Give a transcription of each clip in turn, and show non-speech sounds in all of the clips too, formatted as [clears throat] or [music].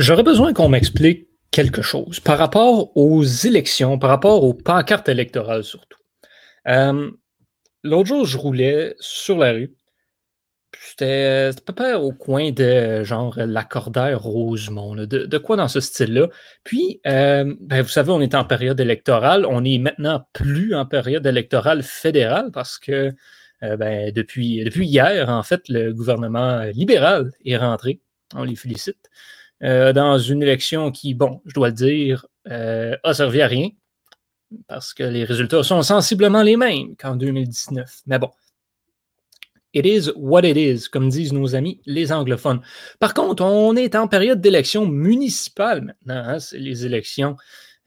J'aurais besoin qu'on m'explique quelque chose par rapport aux élections, par rapport aux pancartes électorales surtout. Euh, l'autre jour, je roulais sur la rue. C'était à peu près au coin de genre l'accordaire Rosemont, de, quoi dans ce style-là? Puis, euh, ben, vous savez, on est en période électorale. On est maintenant plus en période électorale fédérale parce que euh, ben, depuis, depuis hier, en fait, le gouvernement libéral est rentré. On les félicite. Euh, dans une élection qui, bon, je dois le dire, euh, a servi à rien parce que les résultats sont sensiblement les mêmes qu'en 2019. Mais bon, it is what it is, comme disent nos amis les anglophones. Par contre, on est en période d'élection municipale maintenant. Hein, c'est les élections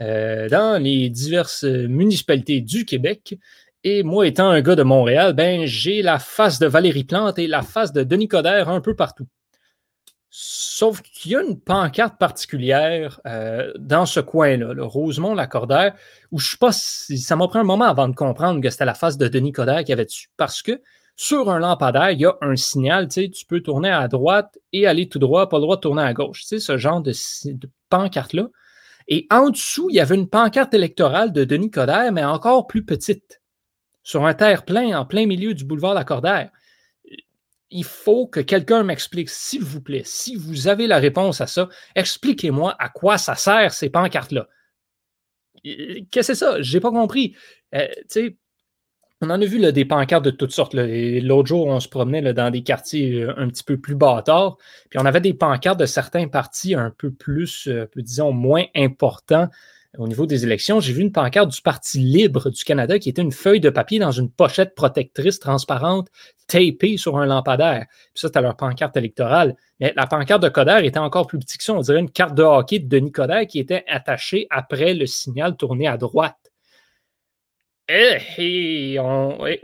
euh, dans les diverses municipalités du Québec. Et moi, étant un gars de Montréal, ben, j'ai la face de Valérie Plante et la face de Denis Coderre un peu partout. Sauf qu'il y a une pancarte particulière euh, dans ce coin-là, le Rosemont-Lacordaire, où je ne sais pas si ça m'a pris un moment avant de comprendre que c'était la face de Denis Coderre qui avait dessus. Parce que sur un lampadaire, il y a un signal, tu sais, tu peux tourner à droite et aller tout droit, pas le droit de tourner à gauche. Tu sais, ce genre de, de pancarte-là. Et en dessous, il y avait une pancarte électorale de Denis Coderre, mais encore plus petite, sur un terre-plein en plein milieu du boulevard Lacordaire il faut que quelqu'un m'explique, s'il vous plaît, si vous avez la réponse à ça, expliquez-moi à quoi ça sert ces pancartes-là. Qu'est-ce que c'est ça? Je n'ai pas compris. Euh, on en a vu des pancartes de toutes sortes. L'autre jour, on se promenait dans des quartiers euh, un petit peu plus bâtards, puis on avait des pancartes de certains partis un peu plus, euh, disons, moins importants au niveau des élections, j'ai vu une pancarte du Parti libre du Canada qui était une feuille de papier dans une pochette protectrice transparente tapée sur un lampadaire. Puis ça, c'était leur pancarte électorale. Mais la pancarte de Coder était encore plus petite que ça. On dirait une carte de hockey de Denis Coder qui était attachée après le signal tourné à droite. Eh, on, ouais,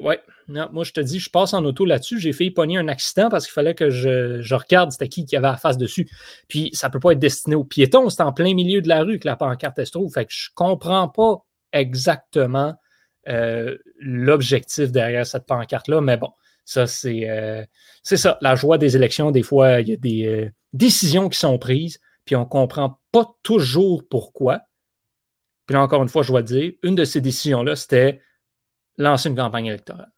ouais. moi, je te dis, je passe en auto là-dessus. J'ai failli pogner un accident parce qu'il fallait que je, regarde c'était qui qui avait la face dessus. Puis, ça ne peut pas être destiné aux piétons. C'est en plein milieu de la rue que la pancarte se trouve. Fait que je ne comprends pas exactement euh, l'objectif derrière cette pancarte-là. Mais bon, ça, c'est euh, c'est ça. La joie des élections, des fois, il y a des euh, décisions qui sont prises, puis on ne comprend pas toujours pourquoi. Puis là, encore une fois, je dois dire, une de ces décisions-là, c'était lancer une campagne électorale.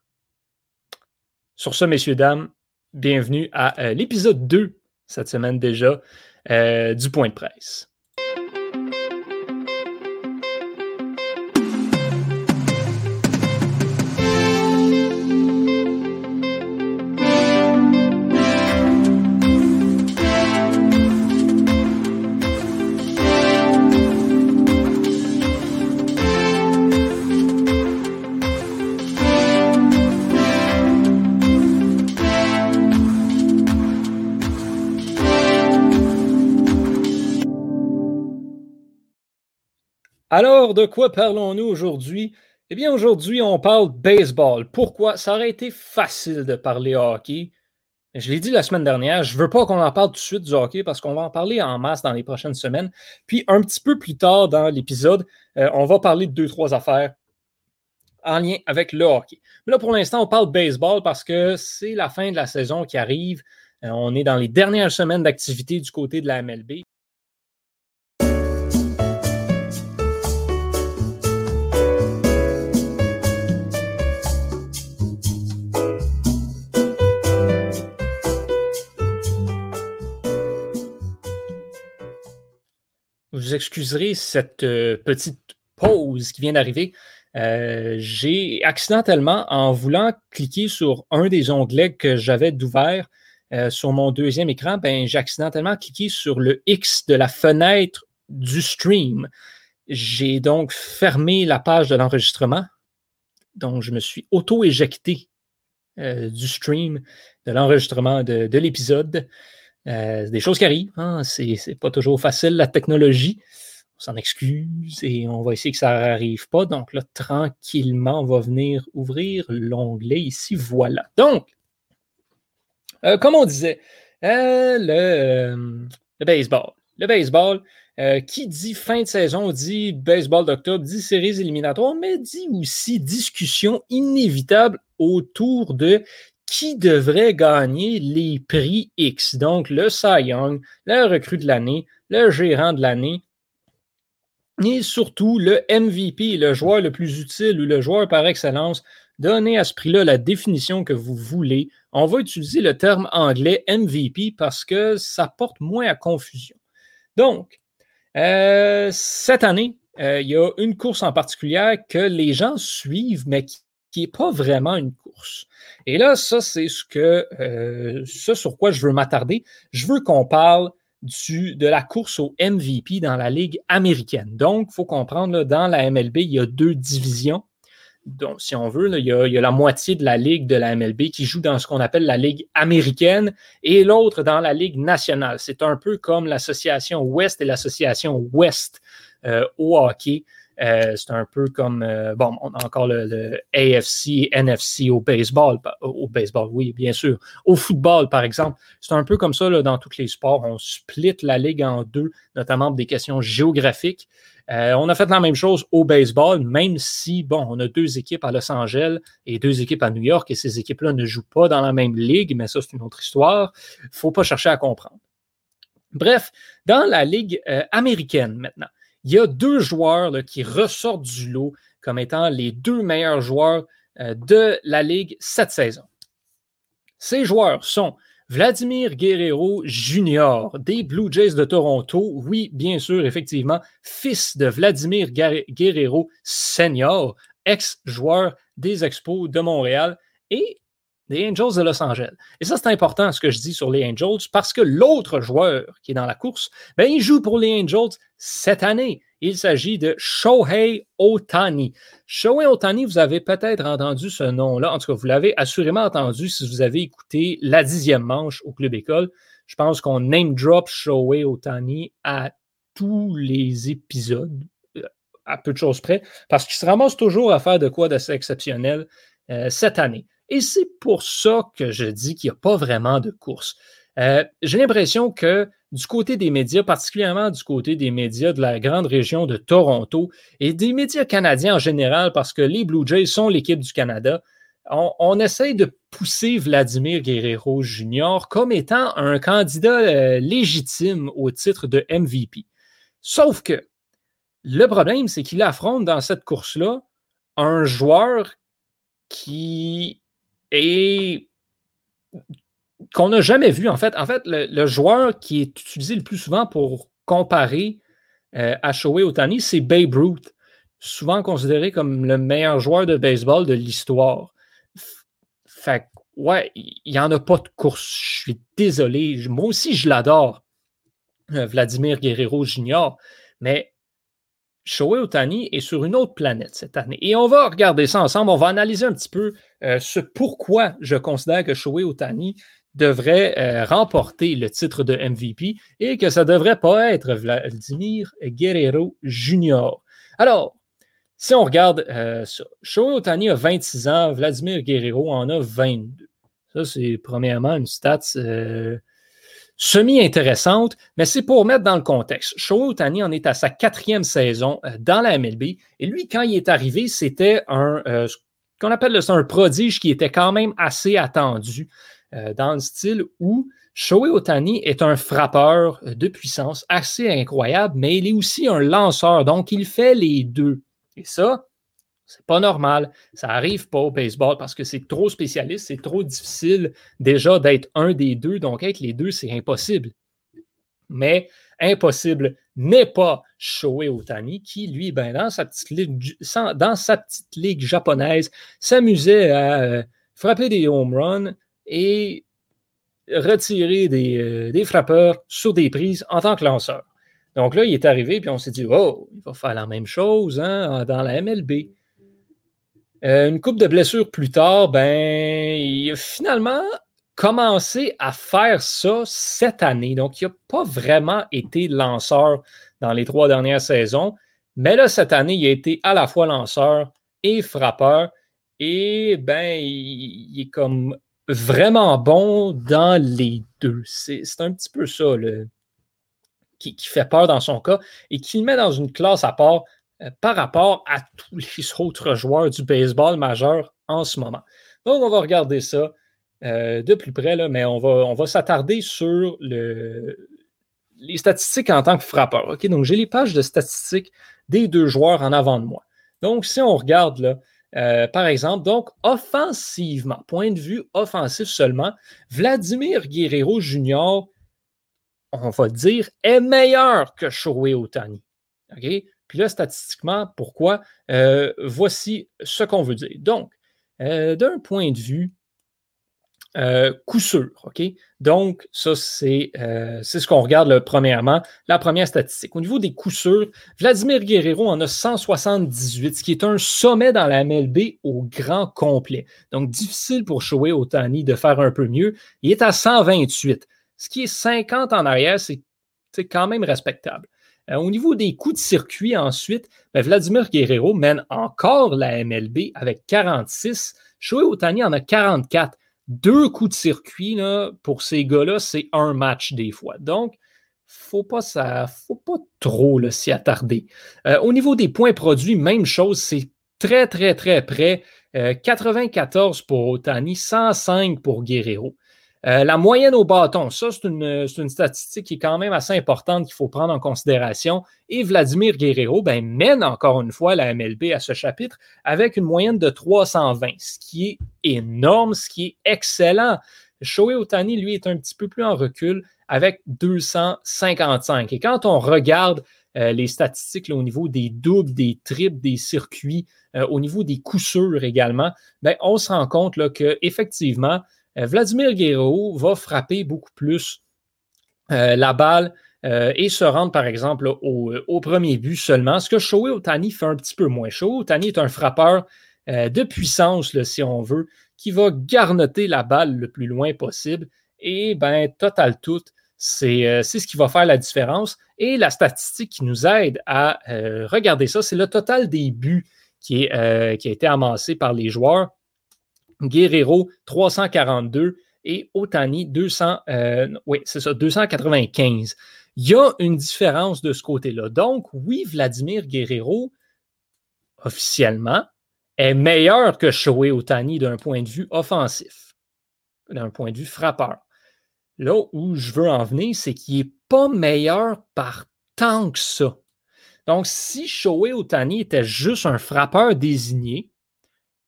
Sur ce, messieurs, dames, bienvenue à euh, l'épisode 2, cette semaine déjà, euh, du point de presse. Alors, de quoi parlons-nous aujourd'hui? Eh bien, aujourd'hui, on parle baseball. Pourquoi? Ça aurait été facile de parler hockey. Je l'ai dit la semaine dernière, je ne veux pas qu'on en parle tout de suite du hockey parce qu'on va en parler en masse dans les prochaines semaines. Puis, un petit peu plus tard dans l'épisode, euh, on va parler de deux, trois affaires en lien avec le hockey. Mais là, pour l'instant, on parle baseball parce que c'est la fin de la saison qui arrive. Euh, on est dans les dernières semaines d'activité du côté de la MLB. Vous excuserez cette euh, petite pause qui vient d'arriver. Euh, j'ai accidentellement, en voulant cliquer sur un des onglets que j'avais d'ouvert euh, sur mon deuxième écran, ben, j'ai accidentellement cliqué sur le X de la fenêtre du stream. J'ai donc fermé la page de l'enregistrement. Donc, je me suis auto-éjecté du stream, de l'enregistrement de l'épisode. Euh, des choses qui arrivent. Hein. C'est pas toujours facile, la technologie. On s'en excuse et on va essayer que ça n'arrive pas. Donc là, tranquillement, on va venir ouvrir l'onglet ici. Voilà. Donc, euh, comme on disait, euh, le, le, baseball. Le baseball, qui dit fin de saison, dit baseball d'octobre, dit séries éliminatoires, mais dit aussi discussion inévitable autour de qui devrait gagner les prix X. Donc, le Cy Young, le recrue de l'année, le gérant de l'année et surtout le MVP, le joueur le plus utile ou le joueur par excellence. Donnez à ce prix-là la définition que vous voulez. On va utiliser le terme anglais MVP parce que ça porte moins à confusion. Donc, euh, cette année, euh, il y a une course en particulier que les gens suivent, mais qui n'est pas vraiment une course. Et là, ça, c'est ce que euh, sur quoi je veux m'attarder. Je veux qu'on parle du, de la course au MVP dans la Ligue américaine. Donc, il faut comprendre, dans la MLB, il y a deux divisions. Donc, si on veut, il, y a, il, y a, la moitié de la Ligue de la MLB qui joue dans ce qu'on appelle la Ligue américaine et l'autre dans la Ligue nationale. C'est un peu comme l'association Ouest et l'association Ouest euh, au hockey. Euh, c'est un peu comme, euh, bon, on a encore le, AFC, NFC au baseball, au baseball, oui, bien sûr. Au football, par exemple, c'est un peu comme ça dans tous les sports. On split la ligue en deux, notamment pour des questions géographiques. Euh, on a fait la même chose au baseball, même si, bon, on a deux équipes à Los Angeles et deux équipes à New York, et ces équipes-là ne jouent pas dans la même ligue, mais ça, c'est une autre histoire. Il ne faut pas chercher à comprendre. Bref, dans la ligue américaine maintenant, il y a deux joueurs qui ressortent du lot comme étant les deux meilleurs joueurs euh, de la Ligue cette saison. Ces joueurs sont Vladimir Guerrero Jr. des Blue Jays de Toronto. Oui, bien sûr, effectivement, fils de Vladimir Guerrero Senior, ex-joueur des Expos de Montréal. Et les Angels de Los Angeles. Et ça, c'est important ce que je dis sur les Angels parce que l'autre joueur qui est dans la course, ben, il joue pour les Angels cette année. Il s'agit de Shohei Otani. Shohei Otani, vous avez peut-être entendu ce nom-là. En tout cas, vous l'avez assurément entendu si vous avez écouté la dixième manche au Club École. Je pense qu'on name drop Shohei Otani à tous les épisodes, euh, à peu de choses près, parce qu'il se ramasse toujours à faire de quoi d'assez exceptionnel euh, cette année. Et c'est pour ça que je dis qu'il n'y a pas vraiment de course. Euh, j'ai l'impression que du côté des médias, particulièrement du côté des médias de la grande région de Toronto et des médias canadiens en général, parce que les Blue Jays sont l'équipe du Canada, on, essaye de pousser Vladimir Guerrero Jr. comme étant un candidat euh, légitime au titre de MVP. Sauf que le problème, c'est qu'il affronte dans cette course-là un joueur qui et qu'on n'a jamais vu. En fait, en fait le, joueur qui est utilisé le plus souvent pour comparer euh, à Shohei Otani, c'est Babe Ruth, souvent considéré comme le meilleur joueur de baseball de l'histoire. Fait ouais, il n'y en a pas de course. Je suis désolé. Moi aussi, je l'adore, euh, Vladimir Guerrero Jr., mais Shohei Otani est sur une autre planète cette année. Et on va regarder ça ensemble. On va analyser un petit peu euh, ce pourquoi je considère que Shohei Otani devrait euh, remporter le titre de MVP et que ça ne devrait pas être Vladimir Guerrero Jr. Alors, si on regarde euh, ça, Shohei Otani a 26 ans, Vladimir Guerrero en a 22. Ça, c'est premièrement une stat semi-intéressante, mais c'est pour mettre dans le contexte. Shohei Otani en est à sa quatrième saison euh, dans la MLB. Et lui, quand il est arrivé, c'était un, euh, qu'on appelle un prodige qui était quand même assez attendu euh, dans le style où Shohei Otani est un frappeur de puissance assez incroyable, mais il est aussi un lanceur. Donc, il fait les deux. Et ça, c'est pas normal. Ça n'arrive pas au baseball parce que c'est trop spécialiste, c'est trop difficile déjà d'être un des deux. Donc, être les deux, c'est impossible. Mais impossible n'est pas Shohei Otani qui, lui, ben, dans, sa petite ligue, dans sa petite ligue japonaise, s'amusait à euh, frapper des home runs et retirer des, euh, des, frappeurs sur des prises en tant que lanceur. Donc là, il est arrivé, puis on s'est dit, oh, il va faire la même chose hein, dans la MLB. Euh, une coupe de blessures plus tard, ben, il a finalement commencé à faire ça cette année. Donc, il n'a pas vraiment été lanceur dans les trois dernières saisons. Mais là, cette année, il a été à la fois lanceur et frappeur. Et ben, il, est comme vraiment bon dans les deux. C'est un petit peu ça qui, fait peur dans son cas et qui le met dans une classe à part par rapport à tous les [laughs] autres joueurs du baseball majeur en ce moment. Donc, on va regarder ça. de plus près, mais on va, s'attarder sur le, les statistiques en tant que frappeur. OK? Donc, j'ai les pages de statistiques des deux joueurs en avant de moi. Donc, si on regarde euh, par exemple, donc offensivement, point de vue offensif seulement, Vladimir Guerrero Jr., on va dire, est meilleur que Shohei Otani. OK? Puis là, statistiquement, pourquoi? Euh, voici ce qu'on veut dire. Donc, euh, d'un point de vue euh, coup sûr. OK? Donc, ça, euh, c'est ce qu'on regarde premièrement, la première statistique. Au niveau des coups sûrs, Vladimir Guerrero en a 178, ce qui est un sommet dans la MLB au grand complet. Donc, difficile pour Shohei Otani de faire un peu mieux. Il est à 128. Ce qui est 50 en arrière, c'est quand même respectable. Euh, au niveau des coups de circuit, ensuite, ben, Vladimir Guerrero mène encore la MLB avec 46. Shohei Otani en a 44 deux coups de circuit, pour ces gars-là, c'est un match des fois. Donc, faut pas ça, faut pas trop s'y attarder. Euh, au niveau des points produits, même chose, c'est très, très, très près. 94 euh, pour Otani, 105 pour Guerrero. Euh, la moyenne au bâton, ça, c'est une, statistique qui est quand même assez importante qu'il faut prendre en considération. Et Vladimir Guerrero ben, mène encore une fois la MLB à ce chapitre avec une moyenne de 320, ce qui est énorme, ce qui est excellent. Shohei Otani, lui, est un petit peu plus en recul avec 255. Et quand on regarde euh, les statistiques au niveau des doubles, des triples, des circuits, euh, au niveau des coups sûrs également, ben, on se rend compte qu'effectivement, euh, Vladimir Guerrero va frapper beaucoup plus euh, la balle euh, et se rendre, par exemple, au, premier but seulement, ce que Shohei Otani fait un petit peu moins. Shohei Otani est un frappeur de puissance, si on veut, qui va garnoter la balle le plus loin possible. Et ben, total tout, c'est ce qui va faire la différence. Et la statistique qui nous aide à regarder ça, c'est le total des buts qui a été amassé par les joueurs. Guerrero 342 et Otani 200, euh, oui, c'est ça, 295. Il y a une différence de ce côté-là. Donc, oui, Vladimir Guerrero, officiellement, est meilleur que Shohei Otani d'un point de vue offensif, d'un point de vue frappeur. Là où je veux en venir, c'est qu'il n'est pas meilleur par tant que ça. Donc, si Shohei Otani était juste un frappeur désigné,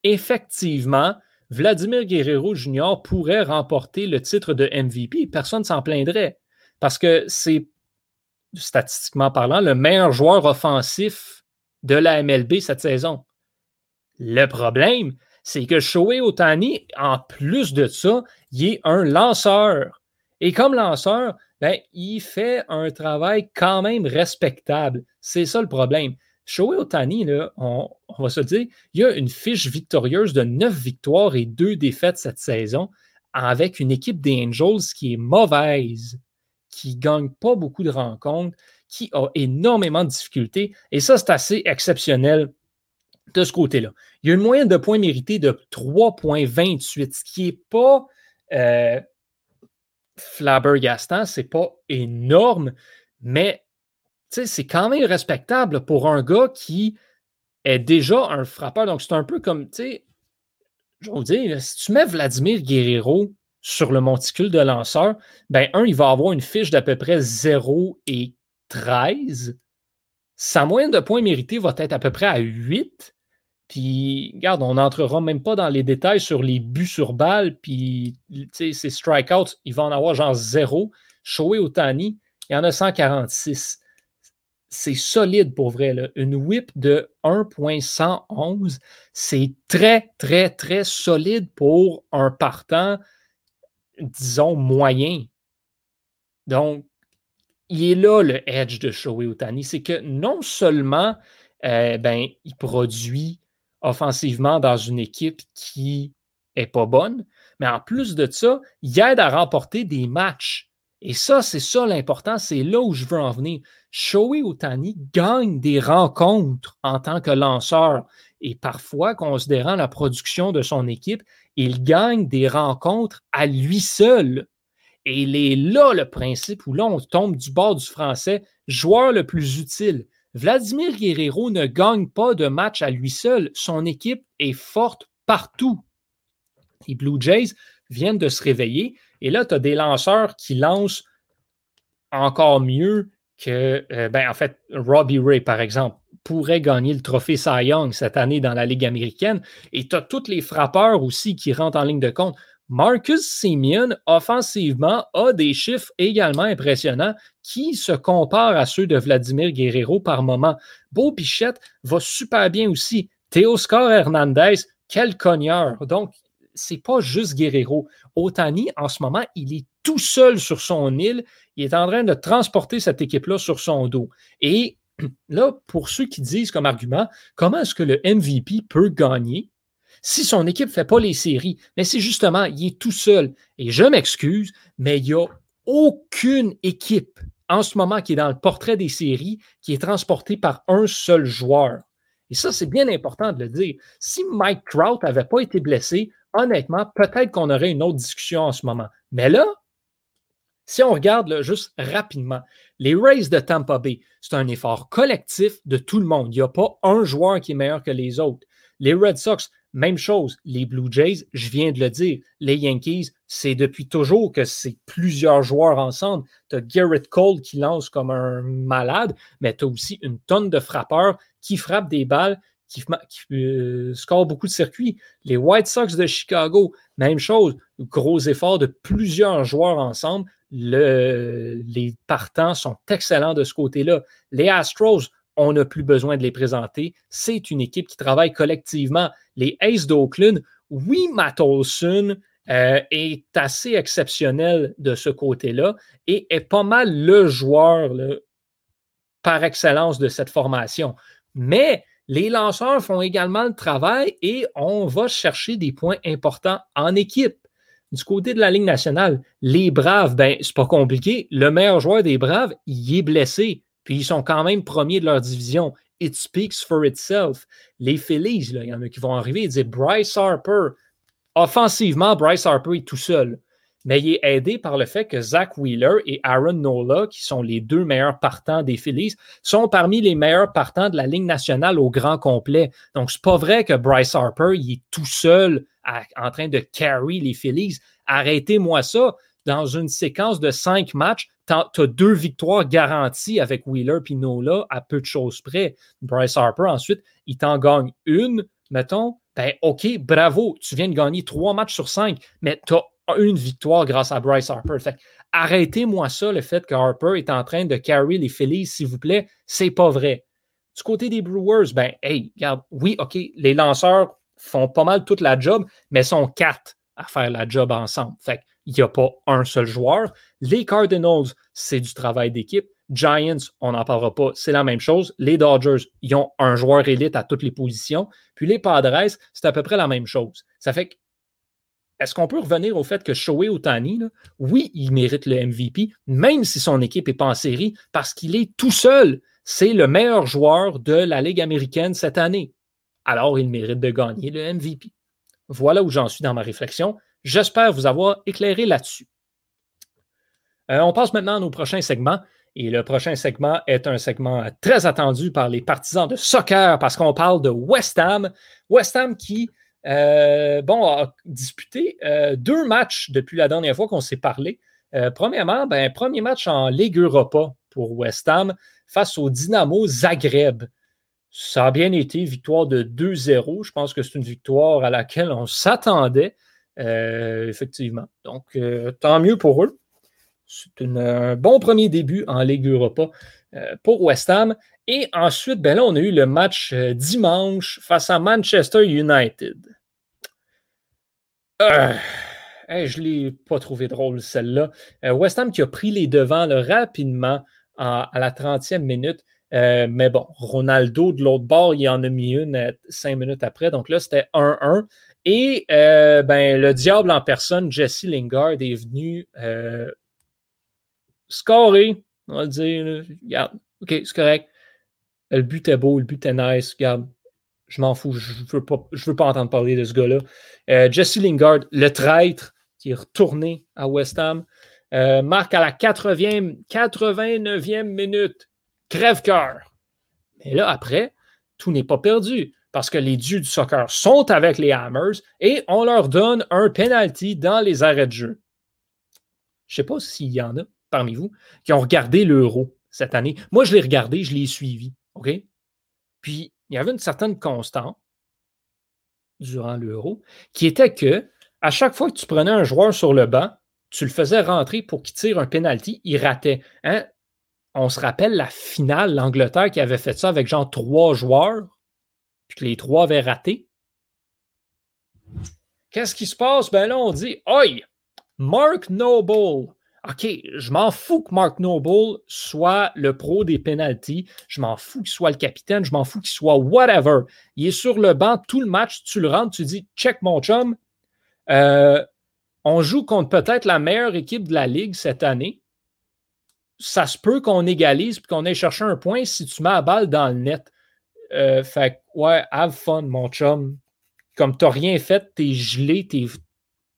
effectivement, Vladimir Guerrero Jr. pourrait remporter le titre de MVP. Personne ne s'en plaindrait parce que c'est, statistiquement parlant, le meilleur joueur offensif de la MLB cette saison. Le problème, c'est que Shohei Otani, en plus de ça, il est un lanceur. Et comme lanceur, ben, il fait un travail quand même respectable. C'est ça le problème. Shohei Otani, on, va se dire, il y a une fiche victorieuse de 9 victoires et 2 défaites cette saison avec une équipe des Angels qui est mauvaise, qui ne gagne pas beaucoup de rencontres, qui a énormément de difficultés. Et ça, c'est assez exceptionnel de ce côté-là. Il y a une moyenne de points mérités de 3,28, ce qui n'est pas euh, flabbergastant, ce n'est pas énorme, mais c'est quand même respectable pour un gars qui est déjà un frappeur. Donc, c'est un peu comme, tu sais, je vous dire, si tu mets Vladimir Guerrero sur le monticule de lanceur, ben, un, il va avoir une fiche d'à peu près 0 et 13. Sa moyenne de points mérités va être à peu près à 8. Puis, regarde, on n'entrera même pas dans les détails sur les buts sur balle. Puis, tu ses strikeouts, il va en avoir genre 0. Shohei Otani, il y en a 146 c'est solide pour vrai. Une whip de 1.111, c'est très, très, très solide pour un partant, disons, moyen. Donc, il est là le edge de Shohei Otani. C'est que non seulement euh, ben, il produit offensivement dans une équipe qui n'est pas bonne, mais en plus de ça, il aide à remporter des matchs. Et ça, c'est ça l'important, c'est là où je veux en venir. Shohei Otani gagne des rencontres en tant que lanceur et parfois, considérant la production de son équipe, il gagne des rencontres à lui seul. Et il est là le principe où là, on tombe du bord du français, joueur le plus utile. Vladimir Guerrero ne gagne pas de match à lui seul. Son équipe est forte partout. Les Blue Jays viennent de se réveiller. Et là, tu as des lanceurs qui lancent encore mieux que, euh, ben, en fait, Robbie Ray, par exemple, pourrait gagner le trophée Cy Young cette année dans la Ligue américaine. Et tu as tous les frappeurs aussi qui rentrent en ligne de compte. Marcus Simeon, offensivement, a des chiffres également impressionnants qui se comparent à ceux de Vladimir Guerrero par moment. Beau Pichette va super bien aussi. Teoscar Hernandez, quel cogneur. Donc, c'est pas juste Guerrero. Otani, en ce moment, il est tout seul sur son île. Il est en train de transporter cette équipe-là sur son dos. Et [clears throat] là, pour ceux qui disent comme argument, comment est-ce que le MVP peut gagner si son équipe ne fait pas les séries? Mais c'est justement, il est tout seul. Et je m'excuse, mais il n'y a aucune équipe en ce moment qui est dans le portrait des séries qui est transportée par un seul joueur. Et ça, c'est bien important de le dire. Si Mike Trout n'avait pas été blessé, honnêtement, peut-être qu'on aurait une autre discussion en ce moment. Mais là, si on regarde juste rapidement, les Rays de Tampa Bay, c'est un effort collectif de tout le monde. Il n'y a pas un joueur qui est meilleur que les autres. Les Red Sox, même chose. Les Blue Jays, je viens de le dire. Les Yankees, c'est depuis toujours que c'est plusieurs joueurs ensemble. Tu as Garrett Cole qui lance comme un malade, mais tu as aussi une tonne de frappeurs qui frappent des balles qui, euh, score beaucoup de circuits. Les White Sox de Chicago, même chose, gros effort de plusieurs joueurs ensemble. Les partants sont excellents de ce côté-là. Les Astros, on n'a plus besoin de les présenter. C'est une équipe qui travaille collectivement. Les Aces d'Oakland, oui, Matt Olson euh, est assez exceptionnel de ce côté-là et est pas mal le joueur par excellence de cette formation. Mais les lanceurs font également le travail et on va chercher des points importants en équipe. Du côté de la Ligue nationale, les Braves, ben, c'est pas compliqué. Le meilleur joueur des Braves, il est blessé. Puis ils sont quand même premiers de leur division. It speaks for itself. Les Phillies, il y en a qui vont arriver et dire Bryce Harper. Offensivement, Bryce Harper est tout seul mais il est aidé par le fait que Zach Wheeler et Aaron Nola, qui sont les deux meilleurs partants des Phillies, sont parmi les meilleurs partants de la Ligue nationale au grand complet. Donc, c'est pas vrai que Bryce Harper, il est tout seul en train de carry les Phillies. Arrêtez-moi ça. Dans une séquence de cinq matchs, tu as deux victoires garanties avec Wheeler et Nola à peu de choses près. Bryce Harper, ensuite, il t'en gagne une, mettons. Ben, OK, bravo, tu viens de gagner trois matchs sur cinq, mais tu as une victoire grâce à Bryce Harper. arrêtez-moi ça, le fait que Harper est en train de carry les Phillies, s'il vous plaît. C'est pas vrai. Du côté des Brewers, ben, hey, regarde, oui, OK, les lanceurs font pas mal toute la job, mais sont quatre à faire la job ensemble. Fait il n'y a pas un seul joueur. Les Cardinals, c'est du travail d'équipe. Giants, on n'en parlera pas, c'est la même chose. Les Dodgers, ils ont un joueur élite à toutes les positions. Puis les Padres, c'est à peu près la même chose. Ça fait que est-ce qu'on peut revenir au fait que Shohei Otani, oui, il mérite le MVP, même si son équipe n'est pas en série, parce qu'il est tout seul. C'est le meilleur joueur de la Ligue américaine cette année. Alors, il mérite de gagner le MVP. Voilà où j'en suis dans ma réflexion. J'espère vous avoir éclairé là-dessus. Euh, on passe maintenant à nos prochains segments. Et le prochain segment est un segment très attendu par les partisans de soccer parce qu'on parle de West Ham. West Ham qui euh, bon, a disputé euh, deux matchs depuis la dernière fois qu'on s'est parlé. Premièrement, ben, premier match en Ligue Europa pour West Ham face au Dynamo Zagreb. Ça a bien été, victoire de 2-0. Je pense que c'est une victoire à laquelle on s'attendait, effectivement. Donc, tant mieux pour eux. C'est un bon premier début en Ligue Europa pour West Ham. Et ensuite, ben là, on a eu le match euh, dimanche face à Manchester United. Euh, je ne l'ai pas trouvé drôle, celle-là. Euh, West Ham qui a pris les devants rapidement à la 30e minute. Mais bon, Ronaldo de l'autre bord, il en a mis une cinq minutes après. Donc là, c'était 1-1. Et ben, le diable en personne, Jesse Lingard, est venu scorer. On va dire. Regarde, OK, c'est correct. Le but est beau, le but est nice. Regarde, je m'en fous, je ne veux, pas, veux pas entendre parler de ce gars-là. Euh, Jesse Lingard, le traître, qui est retourné à West Ham, euh, marque à la 80e, 89e minute. Crève-cœur. Mais là, après, tout n'est pas perdu. parce que les dieux du soccer sont avec les Hammers et on leur donne un penalty dans les arrêts de jeu. Je ne sais pas s'il y en a parmi vous qui ont regardé l'Euro cette année. Moi, je l'ai regardé, je l'ai suivi. OK? Puis, il y avait une certaine constante durant l'Euro qui était que à chaque fois que tu prenais un joueur sur le banc, tu le faisais rentrer pour qu'il tire un penalty, il ratait. Hein? On se rappelle la finale, l'Angleterre qui avait fait ça avec genre trois joueurs, puis que les trois avaient raté. Qu'est-ce qui se passe? Ben là, on dit Oi, Mark Noble. OK, je m'en fous que Mark Noble soit le pro des penalties. Je m'en fous qu'il soit le capitaine. Je m'en fous qu'il soit whatever. Il est sur le banc tout le match. Tu le rentres, tu dis check mon chum. Euh, on joue contre peut-être la meilleure équipe de la Ligue cette année. Ça se peut qu'on égalise et qu'on ait cherché un point si tu mets la balle dans le net. Euh, fait ouais, have fun, mon chum. Comme tu n'as rien fait, tu es gelé, tu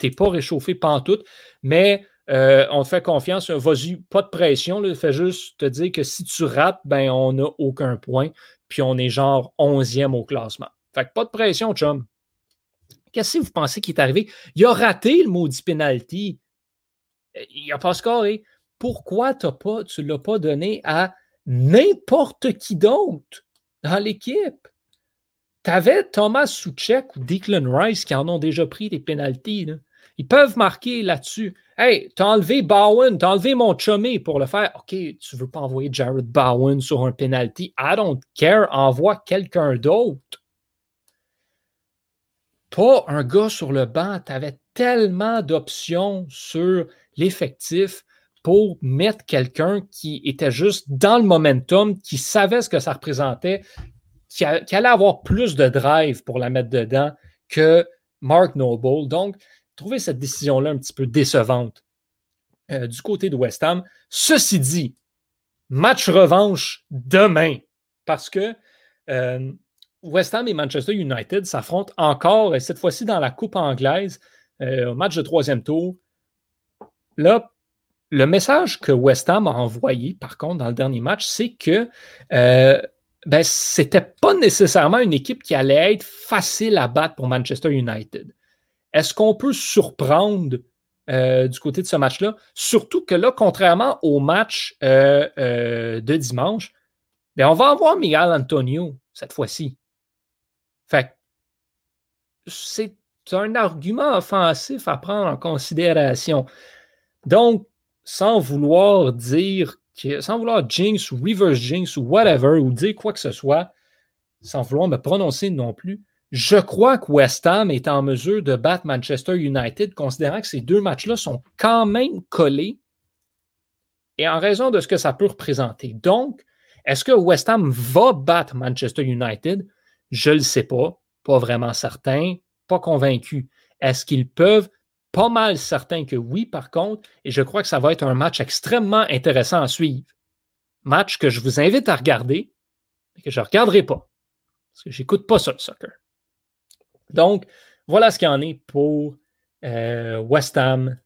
n'es pas réchauffé pantoute, mais euh, on te fait confiance. Vas-y, pas de pression. Là, fais juste te dire que si tu rates, ben, on n'a aucun point, puis on est genre 11e au classement. Fait que pas de pression, chum. Qu'est-ce que vous pensez qui est arrivé? Il a raté le maudit penalty. Il n'a pas scoré. Pourquoi pas, tu ne l'as pas donné à n'importe qui d'autre dans l'équipe? Tu avais Thomas Souchek ou Declan Rice qui en ont déjà pris des pénalties. Ils peuvent marquer là-dessus. Hey, t'as enlevé Bowen, t'as enlevé mon chumé pour le faire. OK, tu veux pas envoyer Jared Bowen sur un penalty. I don't care. Envoie quelqu'un d'autre pas un gars sur le banc. Tu avais tellement d'options sur l'effectif pour mettre quelqu'un qui était juste dans le momentum, qui savait ce que ça représentait, qui, allait avoir plus de drive pour la mettre dedans que Mark Noble. Donc, trouver cette décision-là un petit peu décevante euh, du côté de West Ham. Ceci dit, match revanche demain parce que euh, West Ham et Manchester United s'affrontent encore, et cette fois-ci dans la Coupe anglaise, euh, match de troisième tour. Là, le message que West Ham a envoyé, par contre, dans le dernier match, c'est que euh, ben, ce n'était pas nécessairement une équipe qui allait être facile à battre pour Manchester United. Est-ce qu'on peut surprendre euh, du côté de ce match-là? Surtout que là, contrairement au match de dimanche, ben, on va avoir Miguel Antonio cette fois-ci. Fait c'est un argument offensif à prendre en considération. Donc, sans vouloir dire sans vouloir jinx ou reverse jinx ou whatever, ou dire quoi que ce soit, sans vouloir me prononcer non plus, je crois que West Ham est en mesure de battre Manchester United, considérant que ces deux matchs-là sont quand même collés et en raison de ce que ça peut représenter. Donc, est-ce que West Ham va battre Manchester United? Je ne le sais pas, pas vraiment certain, pas convaincu. Est-ce qu'ils peuvent? Pas mal certain que oui, par contre, et je crois que ça va être un match extrêmement intéressant à suivre. Match que je vous invite à regarder, mais que je ne regarderai pas, parce que je n'écoute pas ça, le soccer. Donc, voilà ce qu'il en est pour euh, West Ham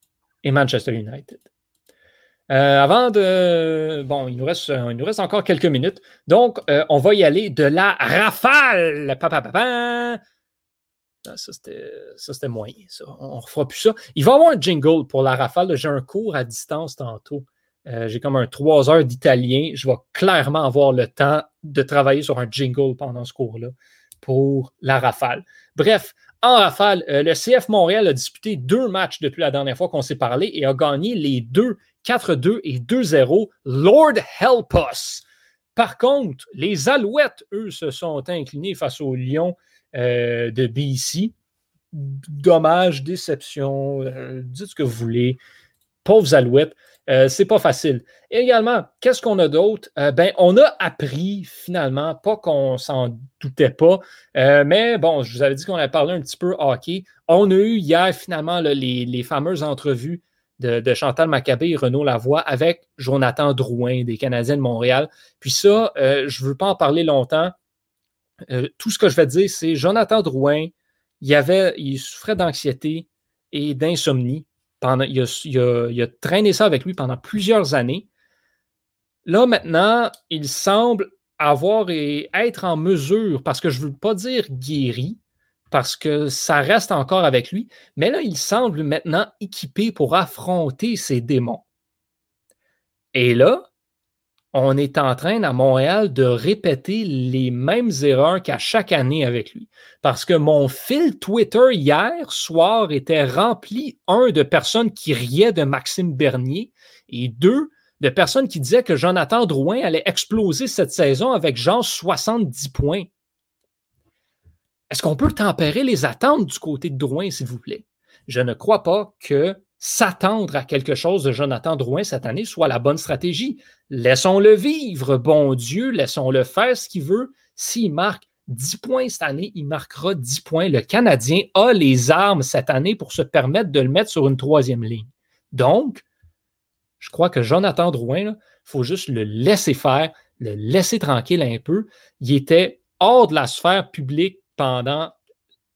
et Manchester United. Euh, avant de. Bon, il nous, reste, encore quelques minutes. Donc, euh, on va y aller de la rafale. Ça, c'était moyen. On ne refera plus ça. Il va y avoir un jingle pour la rafale. J'ai un cours à distance tantôt. Euh, j'ai comme un trois heures d'italien. Je vais clairement avoir le temps de travailler sur un jingle pendant ce cours-là pour la rafale. Bref, en rafale, le CF Montréal a disputé deux matchs depuis la dernière fois qu'on s'est parlé et a gagné les deux 4-2 et 2-0. Lord help us! Par contre, les Alouettes, eux, se sont inclinés face aux Lions euh, de BC. Dommage, déception, euh, dites ce que vous voulez. Pauvres Alouettes, euh, c'est pas facile. Et également, qu'est-ce qu'on a d'autre? ben, on a appris finalement, pas qu'on s'en doutait pas, mais bon, je vous avais dit qu'on avait parlé un petit peu hockey. On a eu hier finalement les, fameuses entrevues de, Chantal Maccabé et Renaud Lavoie avec Jonathan Drouin des Canadiens de Montréal. Puis ça, je ne veux pas en parler longtemps. Euh, tout ce que je vais dire, c'est Jonathan Drouin, il, avait, il souffrait d'anxiété et d'insomnie. Pendant, il a, traîné ça avec lui pendant plusieurs années. Là, maintenant, il semble avoir et être en mesure, parce que je ne veux pas dire guéri, parce que ça reste encore avec lui, mais là, il semble maintenant équipé pour affronter ces démons. Et là, on est en train à Montréal de répéter les mêmes erreurs qu'à chaque année avec lui. Parce que mon fil Twitter hier soir était rempli, un, de personnes qui riaient de Maxime Bernier et deux, de personnes qui disaient que Jonathan Drouin allait exploser cette saison avec genre 70 points. Est-ce qu'on peut tempérer les attentes du côté de Drouin, s'il vous plaît? Je ne crois pas que s'attendre à quelque chose de Jonathan Drouin cette année soit la bonne stratégie. Laissons-le vivre, bon Dieu, laissons-le faire ce qu'il veut. S'il marque 10 points cette année, il marquera 10 points. Le Canadien a les armes cette année pour se permettre de le mettre sur une troisième ligne. Donc, je crois que Jonathan Drouin, il faut juste le laisser faire, le laisser tranquille un peu. Il était hors de la sphère publique pendant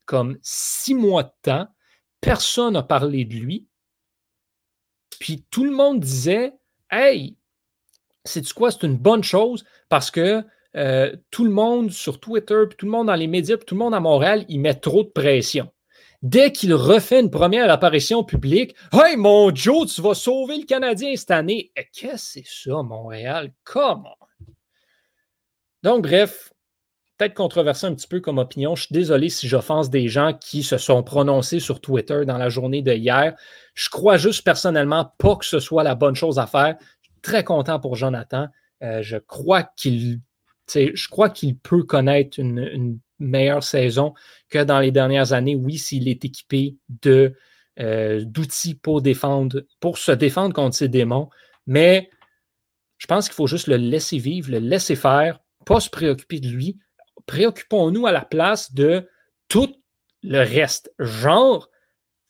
comme six mois de temps. Personne n'a parlé de lui. Puis tout le monde disait Hey, c'est quoi? C'est une bonne chose parce que euh, tout le monde sur Twitter, tout le monde dans les médias, tout le monde à Montréal, il met trop de pression. Dès qu'il refait une première apparition publique, Hey, mon Joe, tu vas sauver le Canadien cette année. Eh, qu'est-ce que c'est ça, Montréal? Comment? Donc, bref, peut-être controversé un petit peu comme opinion. Je suis désolé si j'offense des gens qui se sont prononcés sur Twitter dans la journée de hier. Je crois juste personnellement pas que ce soit la bonne chose à faire. Je suis très content pour Jonathan. Euh, je crois qu'il je crois qu'il peut connaître une, meilleure saison que dans les dernières années. Oui, s'il est équipé de, euh, d'outils pour défendre, pour se défendre contre ses démons. Mais je pense qu'il faut juste le laisser vivre, le laisser faire, pas se préoccuper de lui, préoccupons-nous à la place de tout le reste. Genre,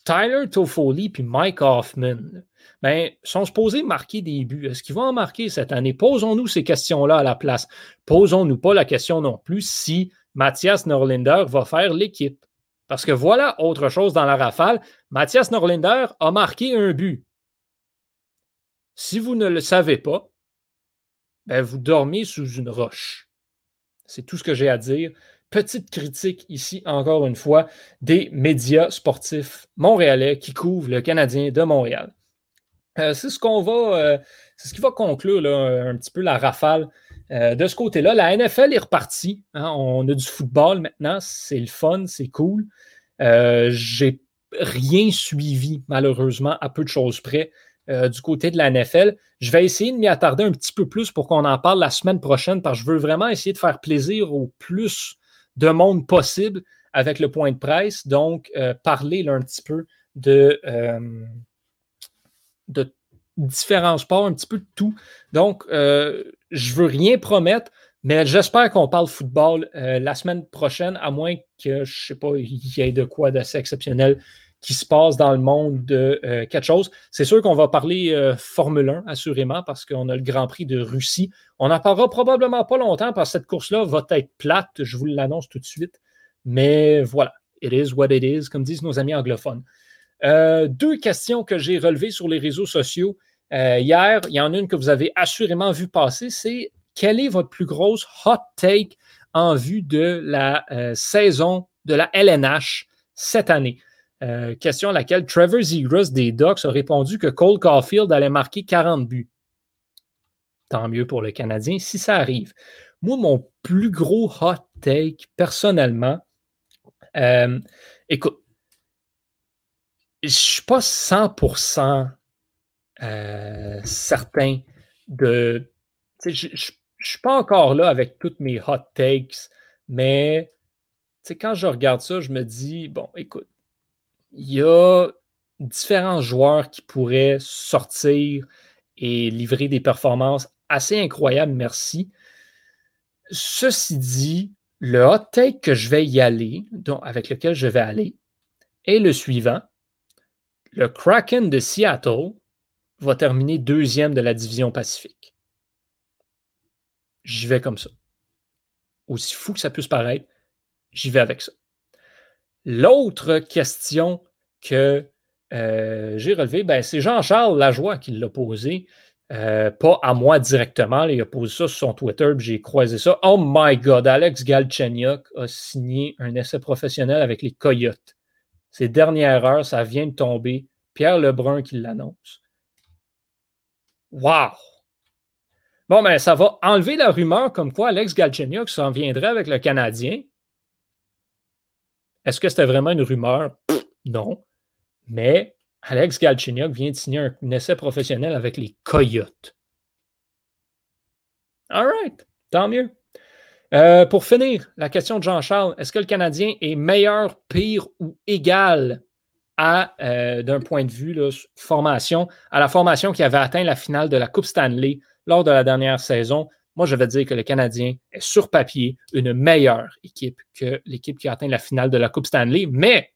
Tyler Toffoli puis Mike Hoffman ben, sont supposés marquer des buts. Est-ce qu'ils vont en marquer cette année? Posons-nous ces questions-là à la place. Posons-nous pas la question non plus si Mathias Norlinder va faire l'équipe. Parce que voilà autre chose dans la rafale. Mathias Norlinder a marqué un but. Si vous ne le savez pas, ben vous dormez sous une roche. C'est tout ce que j'ai à dire. Petite critique ici, encore une fois, des médias sportifs montréalais qui couvrent le Canadien de Montréal. Euh, c'est ce qu'on va, euh, c'est ce qui va conclure un petit peu la rafale euh, de ce côté-là. La NFL est repartie. Hein. on a du football maintenant. C'est le fun, c'est cool. j'ai rien suivi, malheureusement, à peu de choses près. Euh, du côté de la NFL. Je vais essayer de m'y attarder un petit peu plus pour qu'on en parle la semaine prochaine parce que je veux vraiment essayer de faire plaisir au plus de monde possible avec le point de presse. Donc, euh, parler un petit peu de, euh, de différents sports, un petit peu de tout. Donc, je ne veux rien promettre, mais j'espère qu'on parle football la semaine prochaine, à moins que, je ne sais pas, il y ait de quoi d'assez exceptionnel qui se passe dans le monde de euh, quelque chose. C'est sûr qu'on va parler euh, Formule 1, assurément, parce qu'on a le Grand Prix de Russie. On n'en parlera probablement pas longtemps parce que cette course-là va être plate, je vous l'annonce tout de suite. Mais voilà, it is what it is, comme disent nos amis anglophones. Euh, deux questions que j'ai relevées sur les réseaux sociaux. hier, il y en a une que vous avez assurément vu passer, c'est quelle est votre plus grosse hot take en vue de la saison de la LNH cette année? Euh, question à laquelle Trevor Zegras des Ducks a répondu que Cole Caulfield allait marquer 40 buts. Tant mieux pour le Canadien si ça arrive. Moi, mon plus gros hot take, personnellement, euh, écoute, je ne suis pas 100% euh, certain de. Je ne suis pas encore là avec toutes mes hot takes, mais quand je regarde ça, je me dis, bon, écoute, il y a différents joueurs qui pourraient sortir et livrer des performances assez incroyables, merci. Ceci dit, le hot take que je vais y aller, donc avec lequel je vais aller, est le suivant. Le Kraken de Seattle va terminer deuxième de la division Pacifique. J'y vais comme ça. Aussi fou que ça puisse paraître, j'y vais avec ça. L'autre question que euh, j'ai relevée, ben, c'est Jean-Charles Lajoie qui l'a posée. Euh, pas à moi directement. il a posé ça sur son Twitter, j'ai croisé ça. Oh my God, Alex Galchenyuk a signé un essai professionnel avec les Coyotes. Ces dernières heures, ça vient de tomber. Pierre Lebrun qui l'annonce. Wow! Bon, ben, ça va enlever la rumeur comme quoi Alex Galchenyuk s'en viendrait avec le Canadien. Est-ce que c'était vraiment une rumeur? non. Mais Alex Galchenyuk vient de signer un, essai professionnel avec les Coyotes. All right, tant mieux. Euh, pour finir, la question de Jean-Charles, est-ce que le Canadien est meilleur, pire ou égal à, euh, d'un point de vue formation, à la formation qui avait atteint la finale de la Coupe Stanley lors de la dernière saison? Moi, je vais dire que le Canadien est sur papier une meilleure équipe que l'équipe qui a atteint la finale de la Coupe Stanley, mais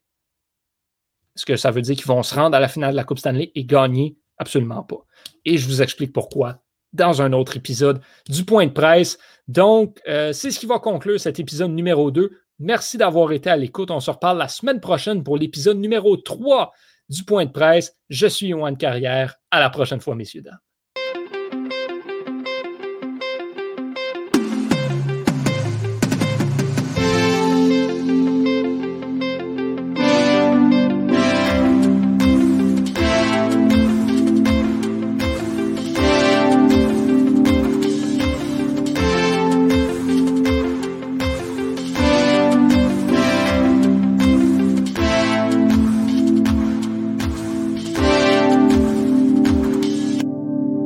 est-ce que ça veut dire qu'ils vont se rendre à la finale de la Coupe Stanley et gagner? Absolument pas. Et je vous explique pourquoi dans un autre épisode du Point de presse. Donc, euh, c'est ce qui va conclure cet épisode numéro 2. Merci d'avoir été à l'écoute. On se reparle la semaine prochaine pour l'épisode numéro 3 du Point de presse. Je suis Yoann Carrière. À la prochaine fois, messieurs, dames.